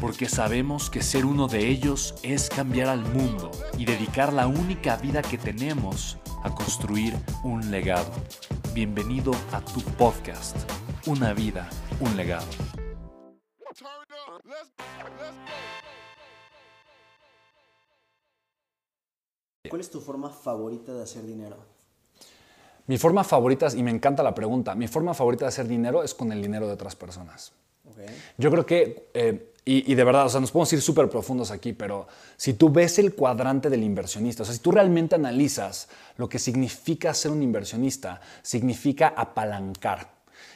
porque sabemos que ser uno de ellos es cambiar al mundo y dedicar la única vida que tenemos a construir un legado. Bienvenido a tu podcast, Una vida, un legado. ¿Cuál es tu forma favorita de hacer dinero? Mi forma favorita, y me encanta la pregunta, mi forma favorita de hacer dinero es con el dinero de otras personas. Yo creo que, eh, y, de verdad, o sea, nos podemos ir súper profundos aquí, pero si tú ves el cuadrante del inversionista, o sea, si tú realmente analizas lo que significa ser un inversionista, significa apalancar.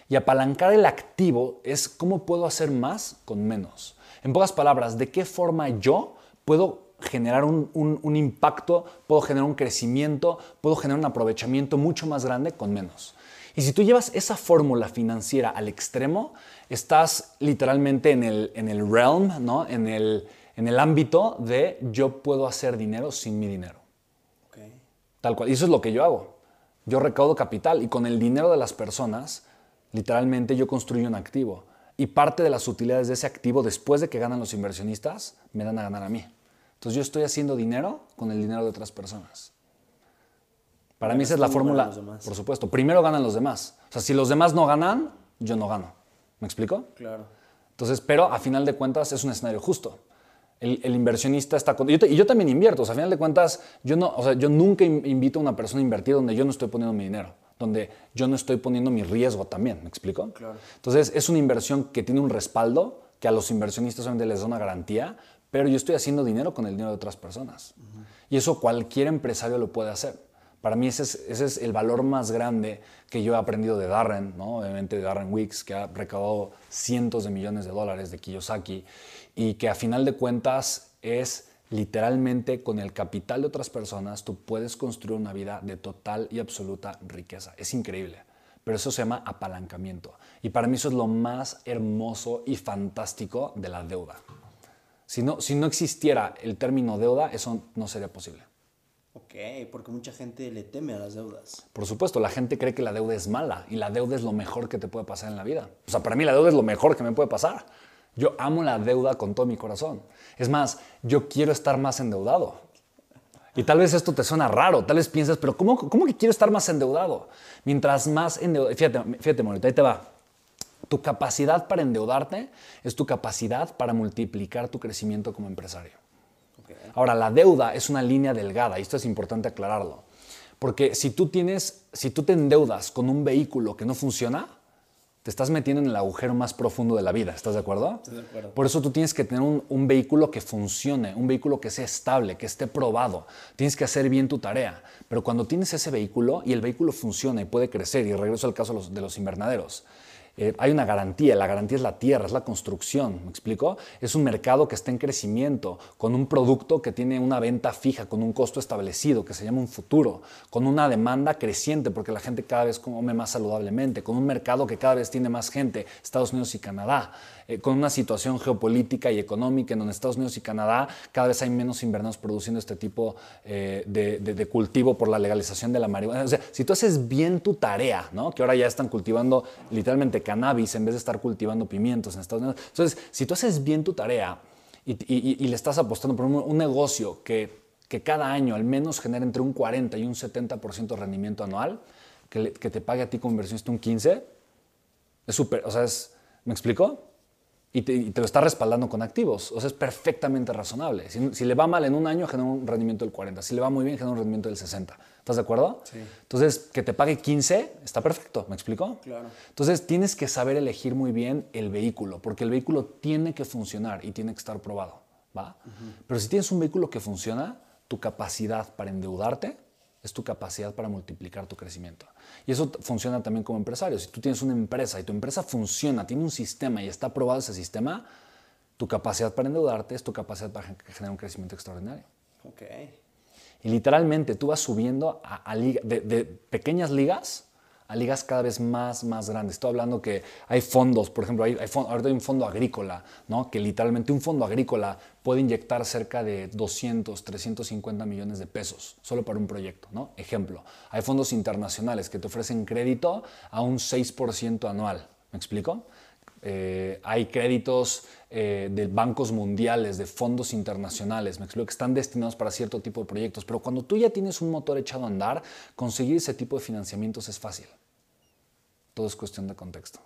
Y apalancar el activo es cómo puedo hacer más con menos. En pocas palabras, ¿de qué forma yo puedo generar un, un, impacto, puedo generar un crecimiento, puedo generar un aprovechamiento mucho más grande con menos. Y si tú llevas esa fórmula financiera al extremo, estás literalmente en el, en el realm, ¿no? en, el, en el ámbito de yo puedo hacer dinero sin mi dinero. Tal cual. Y eso es lo que yo hago. Yo recaudo capital y con el dinero de las personas, literalmente yo construyo un activo. Y parte de las utilidades de ese activo, después de que ganan los inversionistas, me dan a ganar a mí. Entonces yo estoy haciendo dinero con el dinero de otras personas. Para mí esa es la fórmula. Por supuesto. Primero ganan los demás. O sea, si los demás no ganan, yo no gano. ¿Me explico? Claro. Entonces, pero a final de cuentas es un escenario justo. El, inversionista está con... Y yo, y yo, también invierto. O sea, a final de cuentas, yo, no, o sea, yo nunca invito a una persona a invertir donde yo no estoy poniendo mi dinero. Donde yo no estoy poniendo mi riesgo también. ¿Me explico? Claro. Entonces, es una inversión que tiene un respaldo, que a los inversionistas solamente les da una garantía, pero yo estoy haciendo dinero con el dinero de otras personas. Y eso cualquier empresario lo puede hacer. Para mí ese es, el valor más grande que yo he aprendido de Darren, obviamente de Darren Wicks, que ha recaudado cientos de millones de dólares de Kiyosaki y que a final de cuentas es literalmente con el capital de otras personas tú puedes construir una vida de total y absoluta riqueza. Es increíble, pero eso se llama apalancamiento. Y para mí eso es lo más hermoso y fantástico de la deuda. Si no, si no existiera el término deuda, eso no sería posible. Porque mucha gente le teme a las deudas. Por supuesto, la gente cree que la deuda es mala y la deuda es lo mejor que te puede pasar en la vida. O sea, para mí la deuda es lo mejor que me puede pasar. Yo amo la deuda con todo mi corazón. Es más, yo quiero estar más endeudado. Y tal vez esto te suena raro, tal vez piensas, pero ¿cómo, cómo que quiero estar más endeudado? Mientras más endeudado, fíjate, fíjate, ahí te va. Tu capacidad para endeudarte es tu capacidad para multiplicar tu crecimiento como empresario. Ahora, la deuda es una línea delgada y esto es importante aclararlo. Porque si tú, tienes, si tú te endeudas con un vehículo que no funciona, te estás metiendo en el agujero más profundo de la vida, ¿estás de acuerdo? Estoy de acuerdo. Por eso tú tienes que tener un, un, vehículo que funcione, un vehículo que sea estable, que esté probado. Tienes que hacer bien tu tarea. Pero cuando tienes ese vehículo y el vehículo funciona y puede crecer, y regreso al caso de los, de los invernaderos, eh, hay una garantía, la garantía es la tierra, es la construcción, ¿me explico? Es un mercado que está en crecimiento, con un producto que tiene una venta fija, con un costo establecido, que se llama un futuro, con una demanda creciente, porque la gente cada vez come más saludablemente, con un mercado que cada vez tiene más gente, Estados Unidos y Canadá. Eh, con una situación geopolítica y económica en donde Estados Unidos y Canadá cada vez hay menos invernados produciendo este tipo eh, de, cultivo por la legalización de la marihuana. O sea, si tú haces bien tu tarea, ¿no? que ahora ya están cultivando literalmente cannabis en vez de estar cultivando pimientos en Estados Unidos. Entonces, si tú haces bien tu tarea y, le estás apostando por un, negocio que, que, cada año al menos genera entre un 40 y un 70% de rendimiento anual, que, que, te pague a ti como inversionista un 15, es súper, o sea, es, ¿me explico? Y te, lo está respaldando con activos. O sea, es perfectamente razonable. Si, le va mal en un año, genera un rendimiento del 40. Si le va muy bien, genera un rendimiento del 60. ¿Estás de acuerdo? Sí. Entonces, que te pague 15 está perfecto. ¿Me explico? Claro. Entonces, tienes que saber elegir muy bien el vehículo, porque el vehículo tiene que funcionar y tiene que estar probado. ¿va? Pero si tienes un vehículo que funciona, tu capacidad para endeudarte es tu capacidad para multiplicar tu crecimiento. Y eso funciona también como empresario. Si tú tienes una empresa y tu empresa funciona, tiene un sistema y está aprobado ese sistema, tu capacidad para endeudarte es tu capacidad para generar un crecimiento extraordinario. Ok. Y literalmente tú vas subiendo a, de pequeñas ligas a ligas cada vez más, más grandes. Estoy hablando que hay fondos, por ejemplo, hay, ahorita hay un fondo agrícola, ¿no? que literalmente un fondo agrícola puede inyectar cerca de 200, 350 millones de pesos solo para un proyecto. ¿no? Ejemplo, hay fondos internacionales que te ofrecen crédito a un 6% anual. ¿Me explico? Eh, hay créditos eh, de bancos mundiales, de fondos internacionales, me explico, que están destinados para cierto tipo de proyectos, pero cuando tú ya tienes un motor echado a andar, conseguir ese tipo de financiamientos es fácil. Todo es cuestión de contexto.